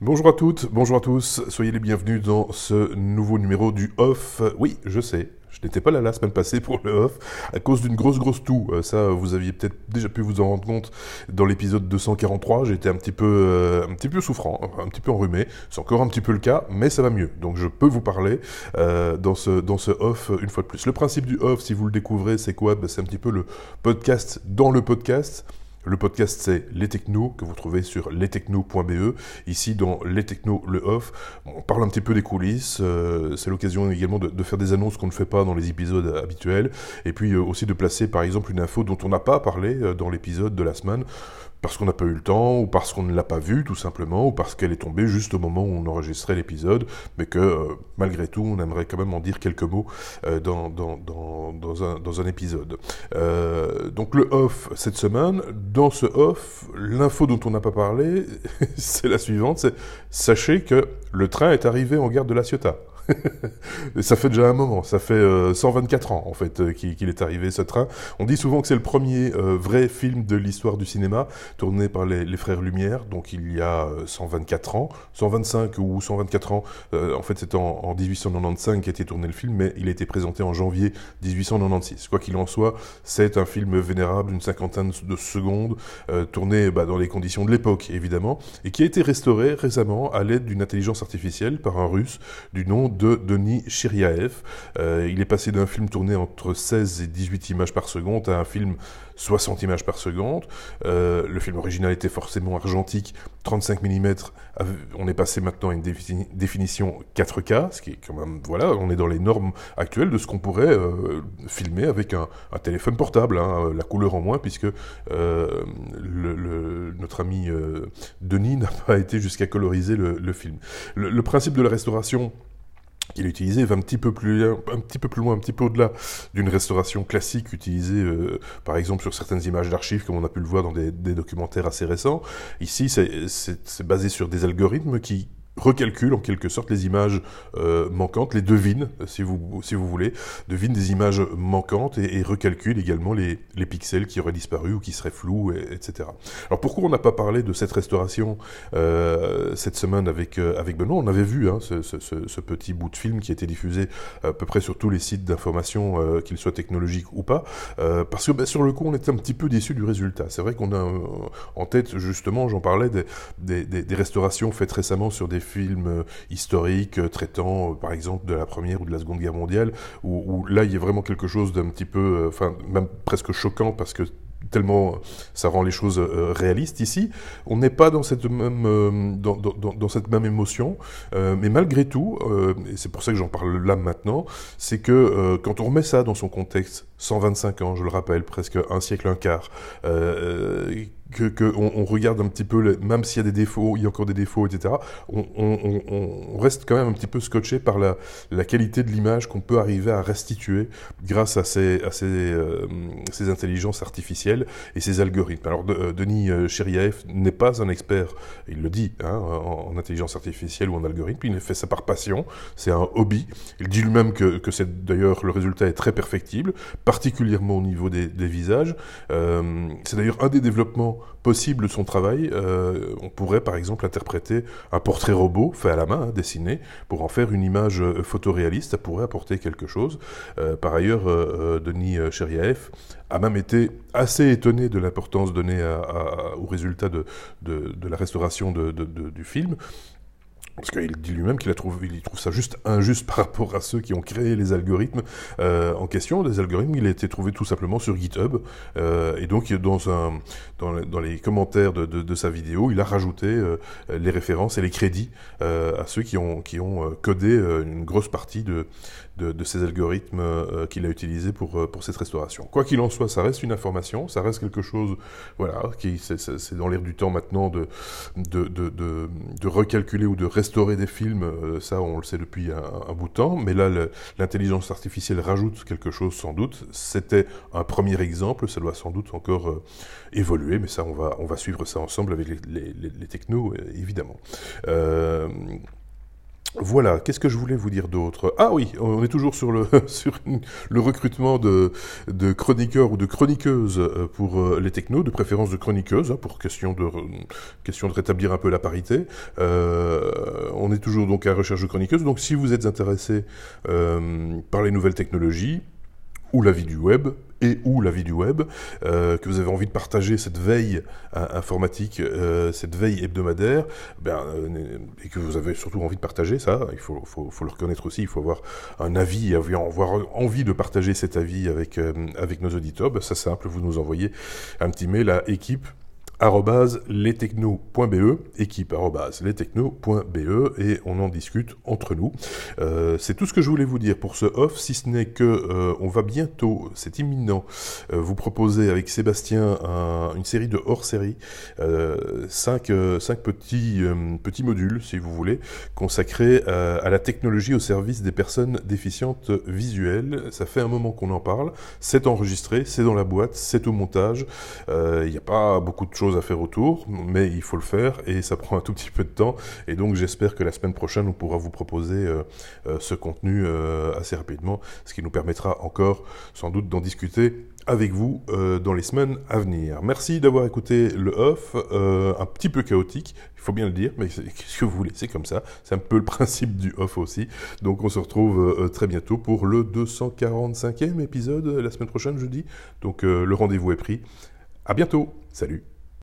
Bonjour à toutes, bonjour à tous, soyez les bienvenus dans ce nouveau numéro du Off. Oui, je sais, je n'étais pas là la semaine passée pour le Off à cause d'une grosse grosse toux. Euh, ça, vous aviez peut-être déjà pu vous en rendre compte dans l'épisode 243. J'étais un petit peu, euh, souffrant, un petit peu enrhumé. C'est encore un petit peu le cas, mais ça va mieux. Donc je peux vous parler euh, dans ce dans ce Off une fois de plus. Le principe du Off, si vous le découvrez, c'est quoi? Ben, C'est un petit peu le podcast dans le podcast. Le podcast, c'est Les Technos, que vous trouvez sur lestechnos.be. Ici, dans Les Technos, le off, on parle un petit peu des coulisses. Euh, c'est l'occasion également de, faire des annonces qu'on ne fait pas dans les épisodes habituels. Et puis euh, aussi de placer, par exemple, une info dont on n'a pas parlé euh, dans l'épisode de la semaine parce qu'on n'a pas eu le temps, ou parce qu'on ne l'a pas vue tout simplement, ou parce qu'elle est tombée juste au moment où on enregistrait l'épisode, mais que euh, malgré tout, on aimerait quand même en dire quelques mots euh, dans, un épisode. Euh, donc le off cette semaine, dans ce off, l'info dont on n'a pas parlé, c'est la suivante, c'est sachez que le train est arrivé en gare de La Ciotat. ça fait déjà un moment, ça fait 124 euh, ans en fait euh, qu'il est arrivé ce train. On dit souvent que c'est le premier euh, vrai film de l'histoire du cinéma tourné par les, frères Lumière, donc il y a 124 ans, 125 ou 124 ans. en fait, c'est en, 1895 qu'a été tourné le film, mais il a été présenté en janvier 1896. Quoi qu'il en soit, c'est un film vénérable, une cinquantaine de secondes, tourné bah, dans les conditions de l'époque évidemment, et qui a été restauré récemment à l'aide d'une intelligence artificielle par un Russe du nom de Denis Chiriaev. Euh, il est passé d'un film tourné entre 16 et 18 images par seconde à un film 60 images par seconde. Euh, le film original était forcément argentique, 35 mm. On est passé maintenant à une définition 4K, ce qui est quand même, voilà, on est dans les normes actuelles de ce qu'on pourrait euh, filmer avec un, téléphone portable, hein, la couleur en moins, puisque notre ami Denis n'a pas été jusqu'à coloriser le, film. le principe de la restauration qu'il utilisé va un petit peu plus un petit peu plus loin, un petit peu au-delà d'une restauration classique utilisée euh, par exemple sur certaines images d'archives comme on a pu le voir dans des, des documentaires assez récents. Ici, c'est basé sur des algorithmes qui recalcule en quelque sorte les images euh, manquantes, les devine, si vous, si vous voulez, devine des images manquantes et, et recalcule également les, les, pixels qui auraient disparu ou qui seraient flous, etc. Alors pourquoi on n'a pas parlé de cette restauration euh, cette semaine avec, euh, avec Benoît? On avait vu hein, ce, ce, petit bout de film qui été diffusé à peu près sur tous les sites d'information, qu'ils soient technologiques ou pas, parce que bah, sur le coup on était un petit peu déçu du résultat. C'est vrai qu'on a en tête justement, j'en parlais, des, des, des restaurations faites récemment sur des films euh, historiques euh, traitant, euh, par exemple, de la Première ou de la Seconde Guerre mondiale, où, là, il y a vraiment quelque chose d'un petit peu, enfin, même presque choquant, parce que tellement ça rend les choses réalistes ici. On n'est pas dans cette même, dans, dans, dans, cette même émotion, mais malgré tout, et c'est pour ça que j'en parle là maintenant, c'est que quand on remet ça dans son contexte, 125 ans, je le rappelle, presque un siècle, un quart, que, on, regarde un petit peu, même s'il y a des défauts, il y a encore des défauts, etc. On, reste quand même un petit peu scotché par la, la qualité de l'image qu'on peut arriver à restituer grâce à ces, à ces, euh, ces intelligences artificielles et ces algorithmes. Alors euh, Denis euh, Chérieff n'est pas un expert, il le dit, hein, en, intelligence artificielle ou en algorithme, il fait ça par passion, c'est un hobby. Il dit lui-même que, que c'est d'ailleurs le résultat est très perfectible, particulièrement au niveau des, visages. Euh, c'est d'ailleurs un des développements possible de son travail. Euh, on pourrait par exemple interpréter un portrait robot fait à la main, hein, dessiné, pour en faire une image euh, photoréaliste. Ça pourrait apporter quelque chose. Par ailleurs, Denis Cheriaef a même été assez étonné de l'importance donnée au résultat de, la restauration du film. Parce qu'il dit lui-même qu'il trouve, ça juste injuste par rapport à ceux qui ont créé les algorithmes euh, en question. Des algorithmes, il a été trouvé tout simplement sur GitHub. Euh, et donc, dans, les commentaires de, sa vidéo, il a rajouté euh, les références et les crédits à ceux qui ont, codé une grosse partie de, ces algorithmes qu'il a utilisés pour, cette restauration. Quoi qu'il en soit, ça reste une information, ça reste quelque chose, voilà, qui c'est dans l'air du temps maintenant de, de recalculer ou de restaurer des films, euh, ça on le sait depuis un, bout de temps, mais là l'intelligence artificielle rajoute quelque chose sans doute. C'était un premier exemple, ça doit sans doute encore euh, évoluer, mais ça on va, on va suivre ça ensemble avec les, technos, euh, évidemment. Voilà, qu'est-ce que je voulais vous dire d'autre? Ah oui, on est toujours sur le, recrutement de, chroniqueurs ou de chroniqueuses euh, pour euh, les technos, de préférence de chroniqueuses, hein, pour question de, question de rétablir un peu la parité. Euh, on est toujours donc à recherche de chroniqueuses, donc si vous êtes intéressé euh, par les nouvelles technologies, ou la vie du web, et ou la vie du web, euh, que vous avez envie de partager cette veille euh, informatique, euh, cette veille hebdomadaire, ben, et que vous avez surtout envie de partager ça, il faut, faut, le reconnaître aussi, il faut avoir un avis, avoir envie de partager cet avis avec, avec nos auditeurs, ben, ça simple, vous nous envoyez un petit mail à équipe lestechno.be, équipe lestechno.be, et on en discute entre nous. Euh, c'est tout ce que je voulais vous dire pour ce off, si ce n'est que euh, on va bientôt, c'est imminent, euh, vous proposer avec Sébastien un, une série de hors-série, euh, cinq, euh, cinq petits, petits modules, si vous voulez, consacrés à la technologie au service des personnes déficientes visuelles. Ça fait un moment qu'on en parle, c'est enregistré, c'est dans la boîte, c'est au montage, il n'y a pas beaucoup de choses à faire autour, mais il faut le faire et ça prend un tout petit peu de temps. Et donc j'espère que la semaine prochaine, on pourra vous proposer euh, euh, ce contenu euh, assez rapidement, ce qui nous permettra encore sans doute d'en discuter avec vous dans les semaines à venir. Merci d'avoir écouté le off, un petit peu chaotique, il faut bien le dire, mais qu'est-ce que vous voulez, c'est comme ça, c'est un peu le principe du off aussi. Donc on se retrouve très bientôt pour le 245e épisode la semaine prochaine jeudi. Donc le rendez-vous est pris. À bientôt. Salut.